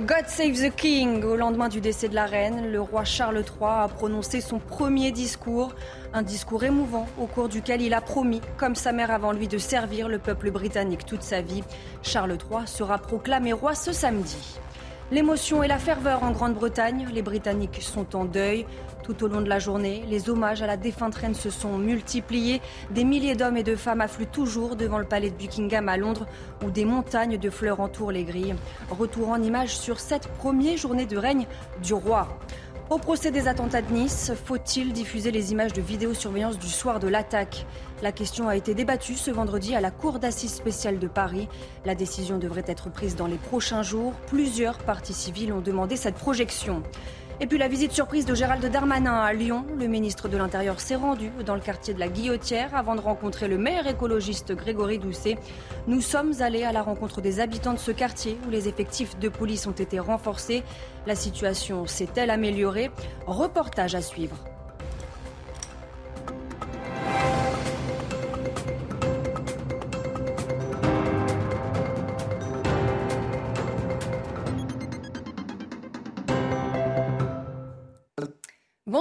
God Save the King. Au lendemain du décès de la reine, le roi Charles III a prononcé son premier discours. Un discours émouvant au cours duquel il a promis, comme sa mère avant lui, de servir le peuple britannique toute sa vie. Charles III sera proclamé roi ce samedi. L'émotion et la ferveur en Grande-Bretagne, les Britanniques sont en deuil. Tout au long de la journée, les hommages à la défunte reine se sont multipliés. Des milliers d'hommes et de femmes affluent toujours devant le palais de Buckingham à Londres, où des montagnes de fleurs entourent les grilles. Retour en image sur cette première journée de règne du roi. Au procès des attentats de Nice, faut-il diffuser les images de vidéosurveillance du soir de l'attaque? La question a été débattue ce vendredi à la Cour d'assises spéciale de Paris. La décision devrait être prise dans les prochains jours. Plusieurs parties civiles ont demandé cette projection. Et puis la visite surprise de Gérald Darmanin à Lyon. Le ministre de l'Intérieur s'est rendu dans le quartier de la Guillotière avant de rencontrer le maire écologiste Grégory Doucet. Nous sommes allés à la rencontre des habitants de ce quartier où les effectifs de police ont été renforcés. La situation s'est-elle améliorée? Reportage à suivre.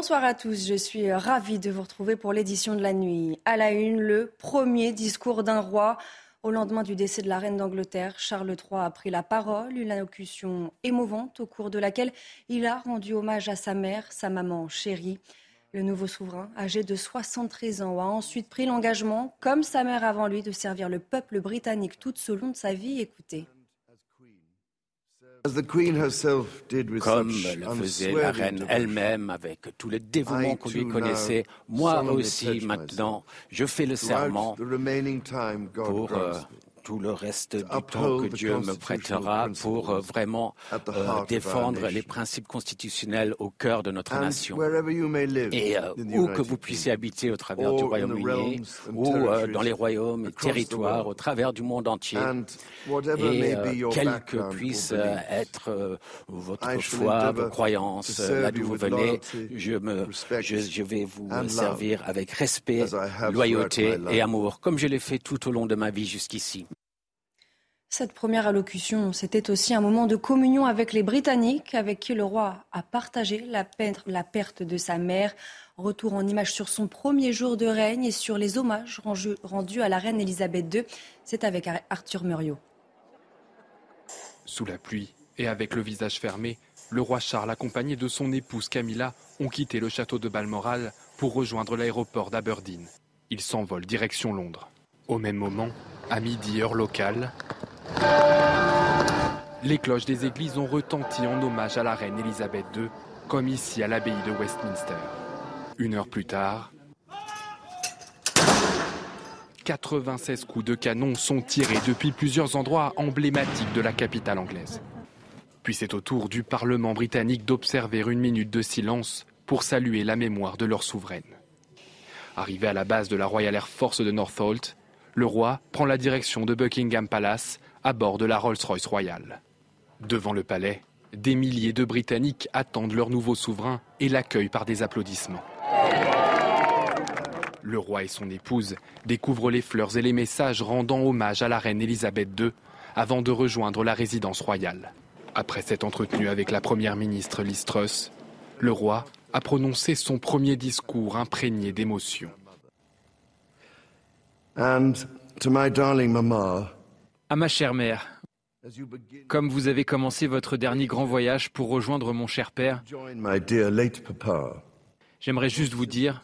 Bonsoir à tous, je suis ravie de vous retrouver pour l'édition de la nuit. À la une, le premier discours d'un roi. Au lendemain du décès de la reine d'Angleterre, Charles III a pris la parole, une allocution émouvante au cours de laquelle il a rendu hommage à sa mère, sa maman chérie. Le nouveau souverain, âgé de 73 ans, a ensuite pris l'engagement, comme sa mère avant lui, de servir le peuple britannique tout au long de sa vie. Écoutez. Comme le faisait la reine elle-même avec tout le dévouement qu'on lui connaissait, moi aussi maintenant, je fais le serment pour tout le reste du temps que Dieu me prêtera pour euh, vraiment euh, défendre les principes constitutionnels au cœur de notre nation. Et euh, où que vous puissiez habiter au travers du Royaume-Uni ou dans les royaumes et territoires au travers du monde entier, et quelle que puisse être votre foi, vos croyances, là d'où vous venez, je, me, je, je vais vous servir avec respect, loyauté et amour, comme je l'ai fait tout au long de ma vie jusqu'ici. Cette première allocution, c'était aussi un moment de communion avec les Britanniques, avec qui le roi a partagé la, perte de sa mère. Retour en image sur son premier jour de règne et sur les hommages rendus à la reine Elisabeth II. C'est avec Arthur Muriot. Sous la pluie et avec le visage fermé, le roi Charles, accompagné de son épouse Camilla, ont quitté le château de Balmoral pour rejoindre l'aéroport d'Aberdeen. Ils s'envolent direction Londres. Au même moment, à midi heure locale, les cloches des églises ont retenti en hommage à la reine Elisabeth II, comme ici à l'abbaye de Westminster. Une heure plus tard, 96 coups de canon sont tirés depuis plusieurs endroits emblématiques de la capitale anglaise. Puis c'est au tour du Parlement britannique d'observer une minute de silence pour saluer la mémoire de leur souveraine. Arrivé à la base de la Royal Air Force de Northolt, le roi prend la direction de Buckingham Palace à bord de la Rolls-Royce royale. Devant le palais, des milliers de Britanniques attendent leur nouveau souverain et l'accueillent par des applaudissements. Le roi et son épouse découvrent les fleurs et les messages rendant hommage à la reine Elisabeth II avant de rejoindre la résidence royale. Après s'être entretenu avec la première ministre Liz le roi a prononcé son premier discours imprégné d'émotion. And to my darling mama, à ma chère mère, comme vous avez commencé votre dernier grand voyage pour rejoindre mon cher père, j'aimerais juste vous dire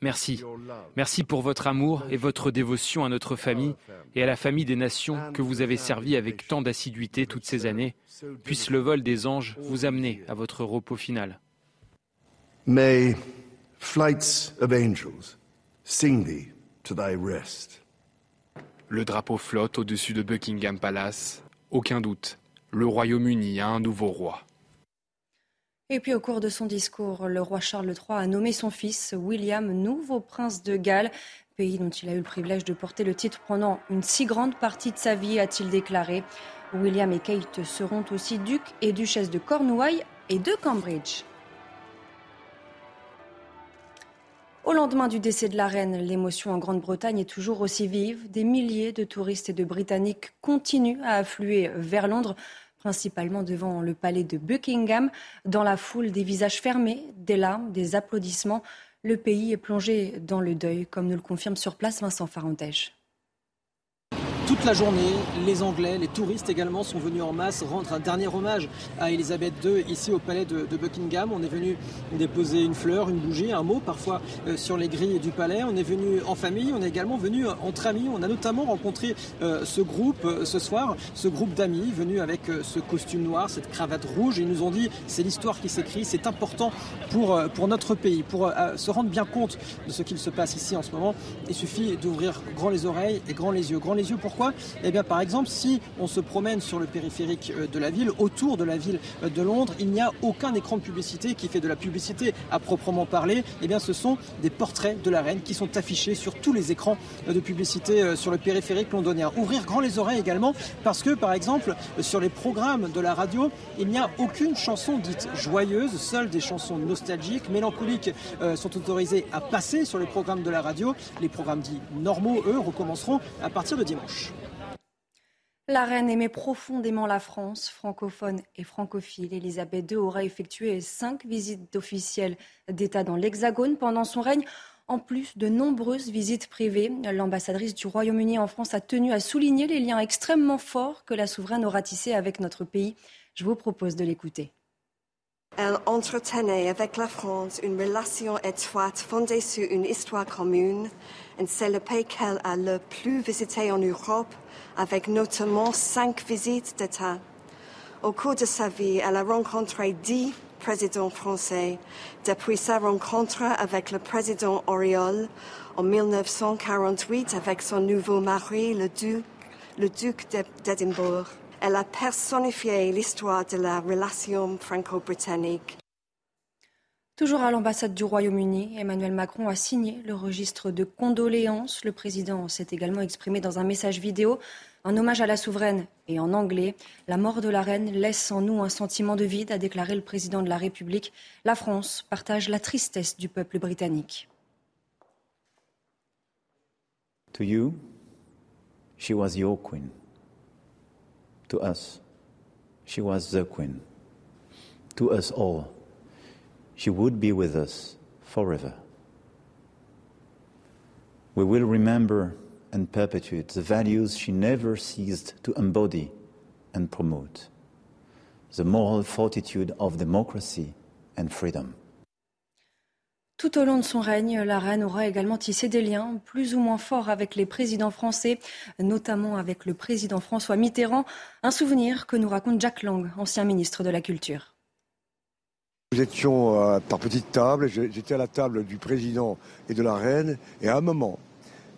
Merci. Merci pour votre amour et votre dévotion à notre famille et à la famille des nations que vous avez servi avec tant d'assiduité toutes ces années. Puisse le vol des anges vous amener à votre repos final. May flights of angels Sing thee to thy rest. Le drapeau flotte au-dessus de Buckingham Palace. Aucun doute, le Royaume-Uni a un nouveau roi. Et puis au cours de son discours, le roi Charles III a nommé son fils William nouveau prince de Galles, pays dont il a eu le privilège de porter le titre pendant une si grande partie de sa vie, a-t-il déclaré. William et Kate seront aussi ducs et duchesses de Cornouailles et de Cambridge. Au lendemain du décès de la reine, l'émotion en Grande-Bretagne est toujours aussi vive. Des milliers de touristes et de Britanniques continuent à affluer vers Londres, principalement devant le palais de Buckingham. Dans la foule, des visages fermés, des larmes, des applaudissements. Le pays est plongé dans le deuil, comme nous le confirme sur place Vincent Farentège. Toute la journée, les Anglais, les touristes également sont venus en masse rendre un dernier hommage à Elisabeth II ici au palais de, Buckingham. On est venu déposer une fleur, une bougie, un mot parfois euh, sur les grilles du palais. On est venu en famille, on est également venu entre amis. On a notamment rencontré euh, ce groupe euh, ce soir, ce groupe d'amis venus avec ce costume noir, cette cravate rouge. ils nous ont dit c'est l'histoire qui s'écrit, c'est important pour, pour notre pays. Pour se rendre bien compte de ce qu'il se passe ici en ce moment, il suffit d'ouvrir grand les oreilles et grand les yeux. Les yeux pour pourquoi Eh bien, par exemple, si on se promène sur le périphérique euh, de la ville, autour de la ville euh, de Londres, il n'y a aucun écran de publicité qui fait de la publicité à proprement parler. Eh bien, ce sont des portraits de la reine qui sont affichés sur tous les écrans euh, de publicité sur le périphérique londonien. Ouvrir grand les oreilles également, parce que, par exemple, sur les programmes de la radio, il n'y a aucune chanson dite joyeuse, seules des chansons nostalgiques, mélancoliques sont autorisées à passer sur les programmes de la radio. Les programmes dits normaux, eux, recommenceront à partir de dimanche. La reine aimait profondément la France, francophone et francophile. Elisabeth II aura effectué cinq visites officielles d'État dans l'Hexagone pendant son règne, en plus de nombreuses visites privées. L'ambassadrice du Royaume-Uni en France a tenu à souligner les liens extrêmement forts que la souveraine aura tissés avec notre pays. Je vous propose de l'écouter. Elle entretenait avec la France une relation étroite fondée sur une histoire commune, et c'est le pays qu'elle a le plus visité en Europe, avec notamment cinq visites d'État. Au cours de sa vie, elle a rencontré dix présidents français, depuis sa rencontre avec le président Auriol en 1948 avec son nouveau mari, le duc, le duc d'Édimbourg. Elle a personnifié l'histoire de la relation franco-britannique. Toujours à l'ambassade du Royaume-Uni, Emmanuel Macron a signé le registre de condoléances. Le président s'est également exprimé dans un message vidéo, un hommage à la souveraine et en anglais. La mort de la reine laisse en nous un sentiment de vide, a déclaré le président de la République. La France partage la tristesse du peuple britannique. To you, she was your queen. To us, she was the Queen. To us all, she would be with us forever. We will remember and perpetuate the values she never ceased to embody and promote the moral fortitude of democracy and freedom. Tout au long de son règne, la reine aura également tissé des liens plus ou moins forts avec les présidents français, notamment avec le président François Mitterrand. Un souvenir que nous raconte Jack Lang, ancien ministre de la Culture. Nous étions euh, par petite table, j'étais à la table du président et de la reine, et à un moment,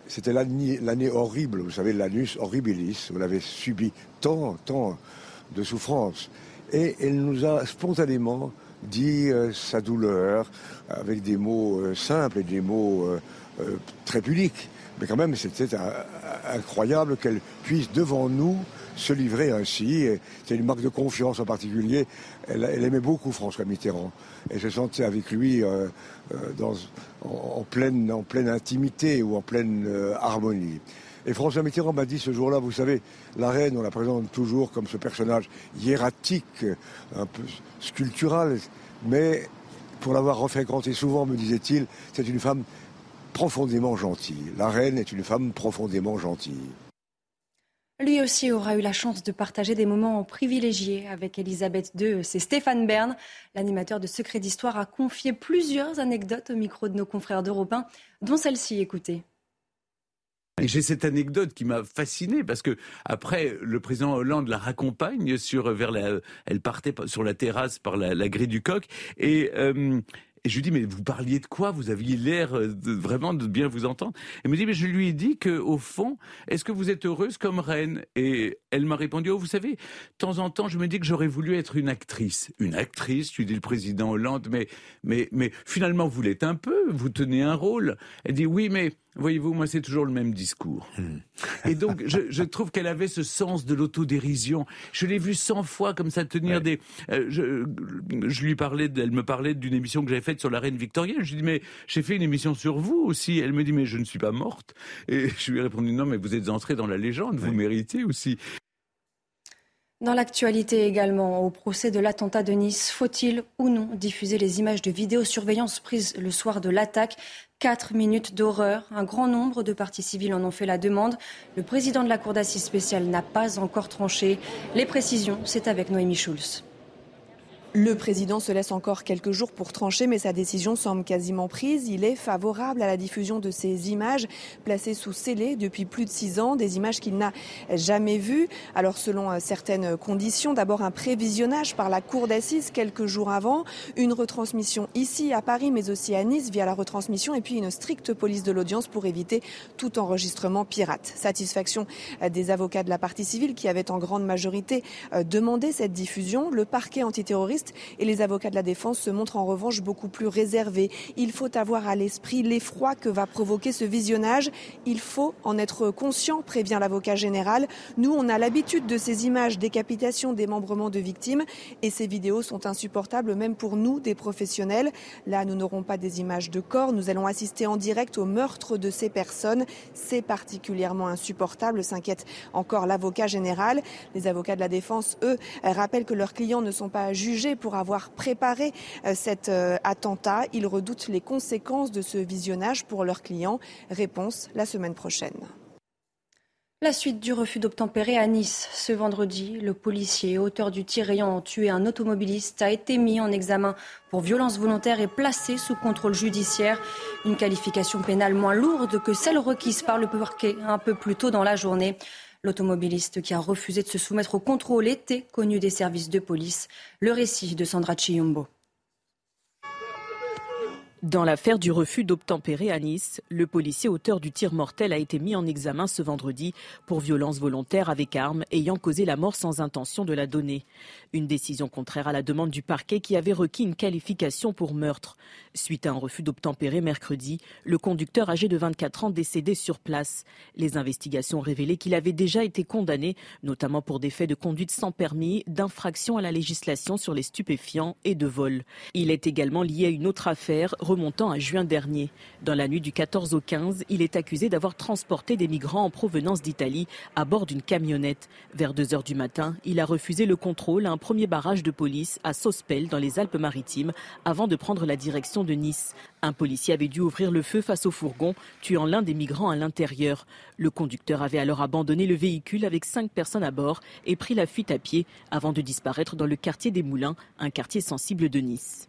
c'était l'année horrible, vous savez, l'anus horribilis, vous l'avez subi tant, tant de souffrances. Et elle nous a spontanément dit euh, sa douleur avec des mots euh, simples et des mots très pudiques. Mais quand même, c'était incroyable qu'elle puisse devant nous se livrer ainsi. C'est une marque de confiance en particulier. Elle, aimait beaucoup François Mitterrand. Et je sentais avec lui dans, en, pleine, en pleine intimité ou en pleine harmonie. Et François Mitterrand m'a dit ce jour-là, vous savez, la reine, on la présente toujours comme ce personnage hiératique, un peu sculptural, mais pour l'avoir refréquenté souvent, me disait-il, c'est une femme profondément gentille. La reine est une femme profondément gentille. Lui aussi aura eu la chance de partager des moments privilégiés avec Elisabeth II. C'est Stéphane Bern, l'animateur de Secrets d'Histoire, a confié plusieurs anecdotes au micro de nos confrères d'Europe 1, dont celle-ci, écoutez. J'ai cette anecdote qui m'a fasciné parce que après le président Hollande la raccompagne sur vers la, elle partait sur la terrasse par la, grille du coq et euh, et je lui dis, mais vous parliez de quoi? Vous aviez l'air de, vraiment de bien vous entendre. Elle me dit, mais je lui ai dit que au fond, est-ce que vous êtes heureuse comme reine? Et Elle m'a répondu, oh, vous savez, de temps en temps, je me dis que j'aurais voulu être une actrice. Une actrice, tu dis le président Hollande, mais, mais, mais finalement, vous l'êtes un peu, vous tenez un rôle. Elle dit, oui, mais Voyez-vous, moi, c'est toujours le même discours. Hmm. Et donc, je, trouve qu'elle avait ce sens de l'autodérision. Je l'ai vue cent fois comme ça tenir des. Euh, je, je, lui parlais, elle me parlait d'une émission que j'avais faite sur la reine Victoria. Je lui dis mais j'ai fait une émission sur vous aussi. Elle me dit mais je ne suis pas morte. Et je lui ai répondu non mais vous êtes entrée dans la légende, vous méritez aussi. Dans l'actualité également, au procès de l'attentat de Nice, faut-il ou non diffuser les images de vidéosurveillance prises le soir de l'attaque? Quatre minutes d'horreur. Un grand nombre de partis civils en ont fait la demande. Le président de la Cour d'assises spéciale n'a pas encore tranché. Les précisions, c'est avec Noémie Schulz. Le président se laisse encore quelques jours pour trancher, mais sa décision semble quasiment prise. Il est favorable à la diffusion de ces images placées sous scellé depuis plus de six ans, des images qu'il n'a jamais vues. Alors selon euh, certaines conditions, d'abord un prévisionnage par la cour d'assises quelques jours avant, une retransmission ici à Paris, mais aussi à Nice via la retransmission, et puis une stricte police de l'audience pour éviter tout enregistrement pirate. Satisfaction euh, des avocats de la partie civile qui avaient en grande majorité euh, demandé cette diffusion. Le parquet antiterroriste et les avocats de la défense se montrent en revanche beaucoup plus réservés. Il faut avoir à l'esprit l'effroi que va provoquer ce visionnage. Il faut en être conscient, prévient l'avocat général. Nous, on a l'habitude de ces images décapitation, démembrement de victimes et ces vidéos sont insupportables même pour nous, des professionnels. Là, nous n'aurons pas des images de corps, nous allons assister en direct au meurtre de ces personnes. C'est particulièrement insupportable, s'inquiète encore l'avocat général. Les avocats de la défense, eux, rappellent que leurs clients ne sont pas jugés pour avoir préparé euh, cet euh, attentat. Ils redoutent les conséquences de ce visionnage pour leurs clients. Réponse la semaine prochaine. La suite du refus d'obtempérer à Nice. Ce vendredi, le policier, auteur du tir ayant tué un automobiliste, a été mis en examen pour violence volontaire et placé sous contrôle judiciaire. Une qualification pénale moins lourde que celle requise par le parquet un peu plus tôt dans la journée. L'automobiliste qui a refusé de se soumettre au contrôle était connu des services de police. Le récit de Sandra Chiyombo. Dans l'affaire du refus d'obtempérer à Nice, le policier auteur du tir mortel a été mis en examen ce vendredi pour violence volontaire avec arme ayant causé la mort sans intention de la donner. Une décision contraire à la demande du parquet qui avait requis une qualification pour meurtre. Suite à un refus d'obtempérer mercredi, le conducteur âgé de 24 ans décédé sur place. Les investigations révélaient qu'il avait déjà été condamné, notamment pour des faits de conduite sans permis, d'infraction à la législation sur les stupéfiants et de vol. Il est également lié à une autre affaire remontant à juin dernier. Dans la nuit du 14 au 15, il est accusé d'avoir transporté des migrants en provenance d'Italie à bord d'une camionnette. Vers 2 heures du matin, il a refusé le contrôle à un premier barrage de police à Sospel dans les Alpes-Maritimes avant de prendre la direction de Nice. Un policier avait dû ouvrir le feu face au fourgon, tuant l'un des migrants à l'intérieur. Le conducteur avait alors abandonné le véhicule avec cinq personnes à bord et pris la fuite à pied avant de disparaître dans le quartier des Moulins, un quartier sensible de Nice.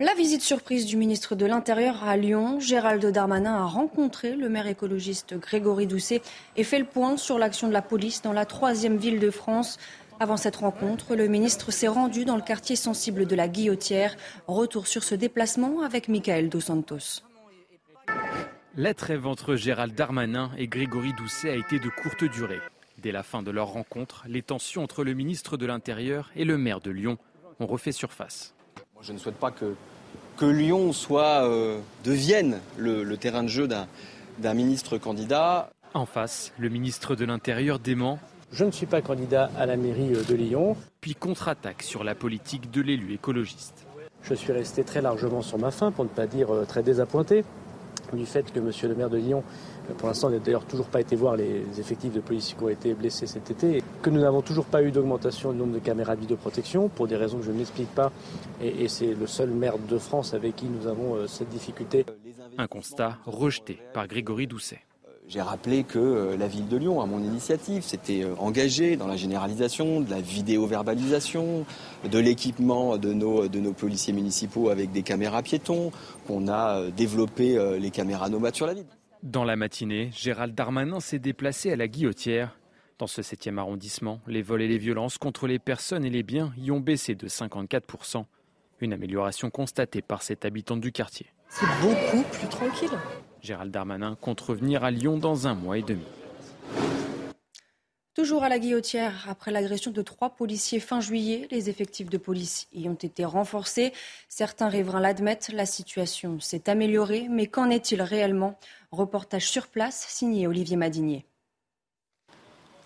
La visite surprise du ministre de l'Intérieur à Lyon, Gérald Darmanin a rencontré le maire écologiste Grégory Doucet et fait le point sur l'action de la police dans la troisième ville de France. Avant cette rencontre, le ministre s'est rendu dans le quartier sensible de la Guillotière. Retour sur ce déplacement avec Michael Dos Santos. La trêve entre Gérald Darmanin et Grégory Doucet a été de courte durée. Dès la fin de leur rencontre, les tensions entre le ministre de l'Intérieur et le maire de Lyon ont refait surface. Je ne souhaite pas que, que Lyon soit, euh, devienne le, terrain de jeu d'un ministre candidat. En face, le ministre de l'Intérieur dément. Je ne suis pas candidat à la mairie de Lyon. Puis contre-attaque sur la politique de l'élu écologiste. Je suis resté très largement sur ma faim, pour ne pas dire euh, très désappointé, du fait que monsieur le maire de Lyon pour l'instant, on n'a d'ailleurs toujours pas été voir les effectifs de police qui ont été blessés cet été. Que nous n'avons toujours pas eu d'augmentation du nombre de caméras de vidéoprotection pour des raisons que je ne m'explique pas. Et, c'est le seul maire de France avec qui nous avons euh, cette difficulté. Un constat rejeté par Grégory Doucet. Euh, j'ai rappelé que euh, la ville de Lyon, à mon initiative, s'était engagée dans la généralisation de la vidéo-verbalisation, de l'équipement de nos, de nos policiers municipaux avec des caméras piétons, qu'on a développé les caméras nomades sur la ville. Dans la matinée, Gérald Darmanin s'est déplacé à la Guillotière. Dans ce 7e arrondissement, les vols et les violences contre les personnes et les biens y ont baissé de 54%. Une amélioration constatée par cette habitante du quartier. C'est beaucoup plus tranquille. Gérald Darmanin compte revenir à Lyon dans un mois et demi. Toujours à la guillotière, après l'agression de trois policiers fin juillet, les effectifs de police y ont été renforcés. Certains riverains l'admettent, la situation s'est améliorée, mais qu'en est-il réellement? Reportage sur place signé Olivier Madinier.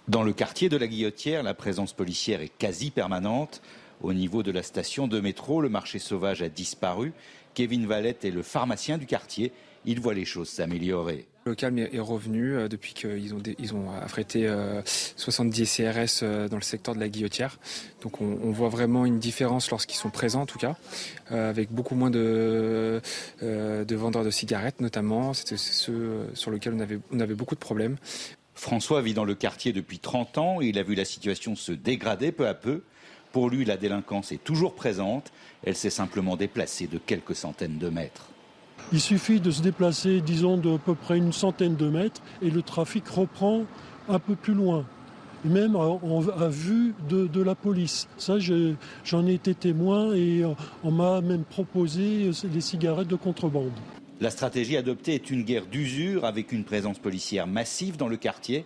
Dans le quartier de la Guillotière, la présence policière est quasi permanente. Au niveau de la station de métro, le marché sauvage a disparu. Kevin Valette est le pharmacien du quartier. Il voit les choses s'améliorer. Le calme est revenu euh, depuis qu'ils ont, affrété 70 CRS euh, dans le secteur de la guillotière. Donc on, voit vraiment une différence lorsqu'ils sont présents en tout cas, euh, avec beaucoup moins de, de vendeurs de cigarettes notamment. C'était ceux sur lesquels on avait, on avait beaucoup de problèmes. François vit dans le quartier depuis 30 ans et il a vu la situation se dégrader peu à peu. Pour lui, la délinquance est toujours présente. Elle s'est simplement déplacée de quelques centaines de mètres. Il suffit de se déplacer, disons, de peu près une centaine de mètres et le trafic reprend un peu plus loin, même à, vue de, la police. Ça, j'en ai, été témoin et on m'a même proposé des cigarettes de contrebande. La stratégie adoptée est une guerre d'usure avec une présence policière massive dans le quartier.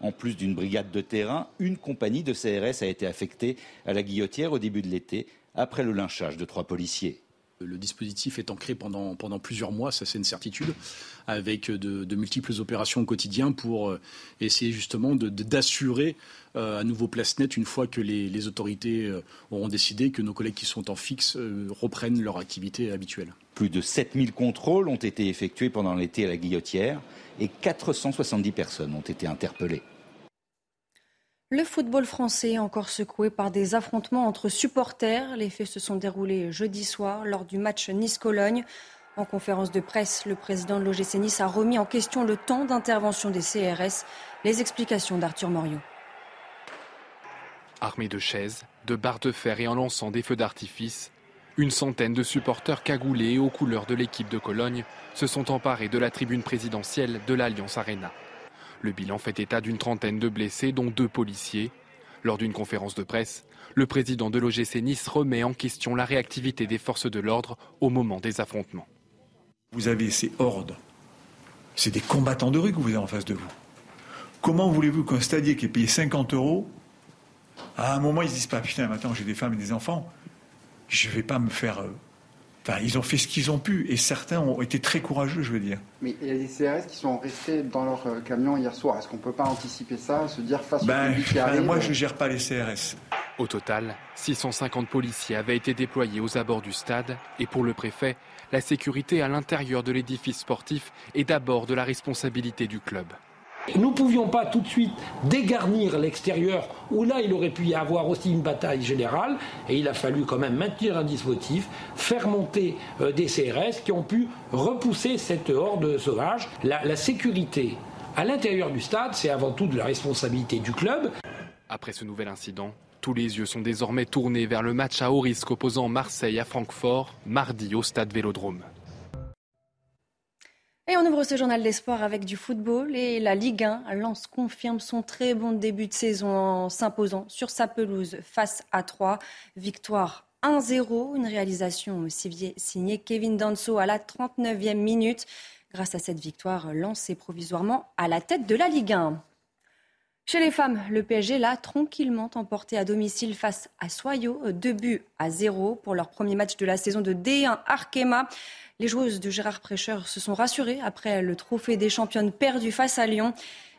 En plus d'une brigade de terrain, une compagnie de CRS a été affectée à la guillotière au début de l'été, après le lynchage de trois policiers. Le dispositif est ancré pendant, plusieurs mois, ça c'est une certitude, avec de, multiples opérations au quotidien pour euh, essayer justement d'assurer euh, à nouveau place nette une fois que les, autorités euh, auront décidé que nos collègues qui sont en fixe reprennent leur activité habituelle. Plus de 7000 contrôles ont été effectués pendant l'été à la Guillotière et 470 personnes ont été interpellées. Le football français encore secoué par des affrontements entre supporters. Les faits se sont déroulés jeudi soir lors du match Nice-Cologne. En conférence de presse, le président de l'OGC Nice a remis en question le temps d'intervention des CRS. Les explications d'Arthur Moriot. Armés de chaises, de barres de fer et en lançant des feux d'artifice, une centaine de supporters cagoulés aux couleurs de l'équipe de Cologne se sont emparés de la tribune présidentielle de l'Alliance Arena. Le bilan fait état d'une trentaine de blessés, dont deux policiers. Lors d'une conférence de presse, le président de l'OGC Nice remet en question la réactivité des forces de l'ordre au moment des affrontements. Vous avez ces hordes. C'est des combattants de rue que vous avez en face de vous. Comment voulez-vous qu'un stadier qui est payé 50 euros, à un moment, ils se disent pas Putain, maintenant j'ai des femmes et des enfants, je ne vais pas me faire euh, ils ont fait ce qu'ils ont pu et certains ont été très courageux, je veux dire. Mais il y a des CRS qui sont restés dans leur euh, camion hier soir. Est-ce qu'on ne peut pas anticiper ça, se dire face ben, au qui ben, Moi, je ne gère pas les CRS. Au total, 650 policiers avaient été déployés aux abords du stade et pour le préfet, la sécurité à l'intérieur de l'édifice sportif est d'abord de la responsabilité du club. Nous ne pouvions pas tout de suite dégarnir l'extérieur, où là il aurait pu y avoir aussi une bataille générale, et il a fallu quand même maintenir un dispositif, faire monter euh, des CRS qui ont pu repousser cette horde sauvage. La, la sécurité à l'intérieur du stade, c'est avant tout de la responsabilité du club. Après ce nouvel incident, tous les yeux sont désormais tournés vers le match à haut risque opposant Marseille à Francfort, mardi au stade Vélodrome. Et on ouvre ce journal des sports avec du football et la Ligue 1. Lens confirme son très bon début de saison en s'imposant sur sa pelouse face à 3. Victoire 1-0, une réalisation signée Kevin Danso à la 39e minute. Grâce à cette victoire, Lens est provisoirement à la tête de la Ligue 1. Chez les femmes, le PSG l'a tranquillement emporté à domicile face à Soyo, 2 buts à 0 pour leur premier match de la saison de D1 Arkema. Les joueuses de Gérard Prêcheur se sont rassurées après le trophée des championnes perdu face à Lyon.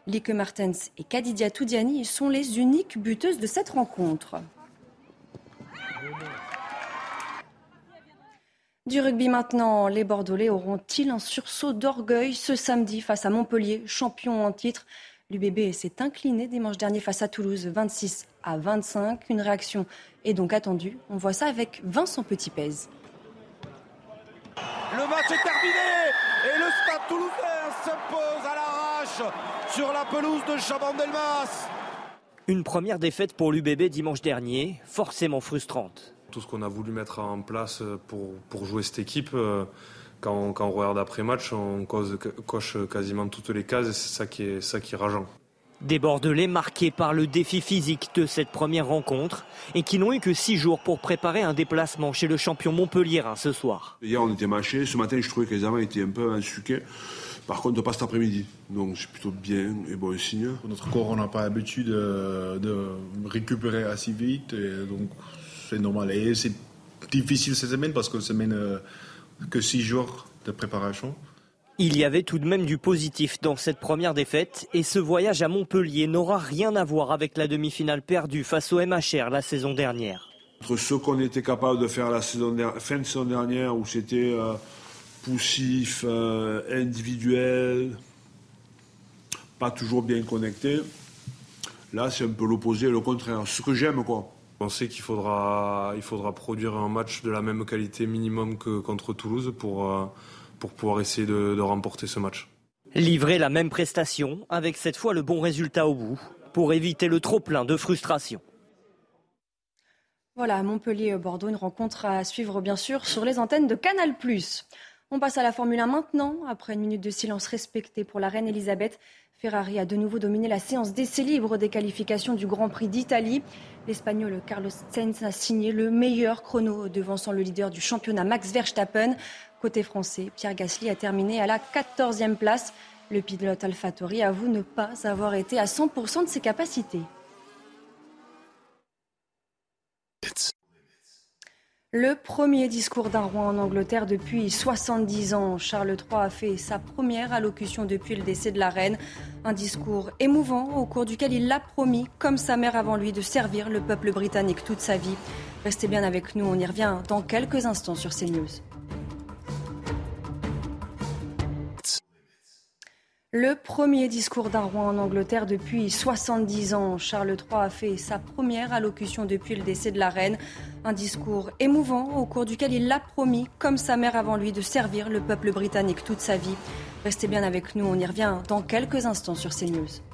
Lieke Martens et Kadidia Toudiani sont les uniques buteuses de cette rencontre. Du rugby maintenant, les Bordelais auront-ils un sursaut d'orgueil ce samedi face à Montpellier, champion en titre? L'UBB s'est incliné dimanche dernier face à Toulouse, 26 à 25. Une réaction est donc attendue. On voit ça avec Vincent Petitpèze. Le match est terminé et le Stade Toulousain s'impose à l'arrache sur la pelouse de Chabandelmas. Une première défaite pour l'UBB dimanche dernier, forcément frustrante. Tout ce qu'on a voulu mettre en place pour, pour jouer cette équipe, euh, quand, quand on regarde après match, on coche quasiment toutes les cases et c'est ça qui est, ça qui est rageant. Des Bordelais marqués par le défi physique de cette première rencontre et qui n'ont eu que six jours pour préparer un déplacement chez le champion Montpellier ce soir. Hier on était mâchés, ce matin je trouvais que les amants étaient un peu suqués. Par contre, pas cet après-midi. Donc c'est plutôt bien et bon signe. Notre corps, on n'a pas l'habitude de, de, récupérer assez vite. Et donc c'est normal. Et c'est difficile cette semaine parce que semaine euh, que six jours de préparation. Il y avait tout de même du positif dans cette première défaite et ce voyage à Montpellier n'aura rien à voir avec la demi-finale perdue face au MHR la saison dernière. Entre ce qu'on était capable de faire la saison fin de saison dernière où c'était euh, poussif, euh, individuel, pas toujours bien connecté, là c'est un peu l'opposé, le contraire. Ce que j'aime quoi. On sait qu'il faudra, il faudra produire un match de la même qualité minimum que contre Toulouse pour... Euh, pour pouvoir essayer de, remporter ce match. Livrer la même prestation avec cette fois le bon résultat au bout pour éviter le trop-plein de frustration. Voilà, Montpellier-Bordeaux, une rencontre à suivre bien sûr sur les antennes de Canal+. On passe à la Formule 1 maintenant, après une minute de silence respectée pour la reine Elisabeth. Ferrari a de nouveau dominé la séance d'essai libre des qualifications du Grand Prix d'Italie. L'Espagnol Carlos Sainz a signé le meilleur chrono devançant le leader du championnat Max Verstappen. Côté français, Pierre Gasly a terminé à la 14e place. Le pilote AlphaTauri avoue ne pas avoir été à 100% de ses capacités. Le premier discours d'un roi en Angleterre depuis 70 ans. Charles III a fait sa première allocution depuis le décès de la reine. Un discours émouvant au cours duquel il a promis, comme sa mère avant lui, de servir le peuple britannique toute sa vie. Restez bien avec nous, on y revient dans quelques instants sur CNews. Le premier discours d'un roi en Angleterre depuis 70 ans. Charles III a fait sa première allocution depuis le décès de la reine. Un discours émouvant au cours duquel il a promis, comme sa mère avant lui, de servir le peuple britannique toute sa vie. Restez bien avec nous, on y revient dans quelques instants sur CNews.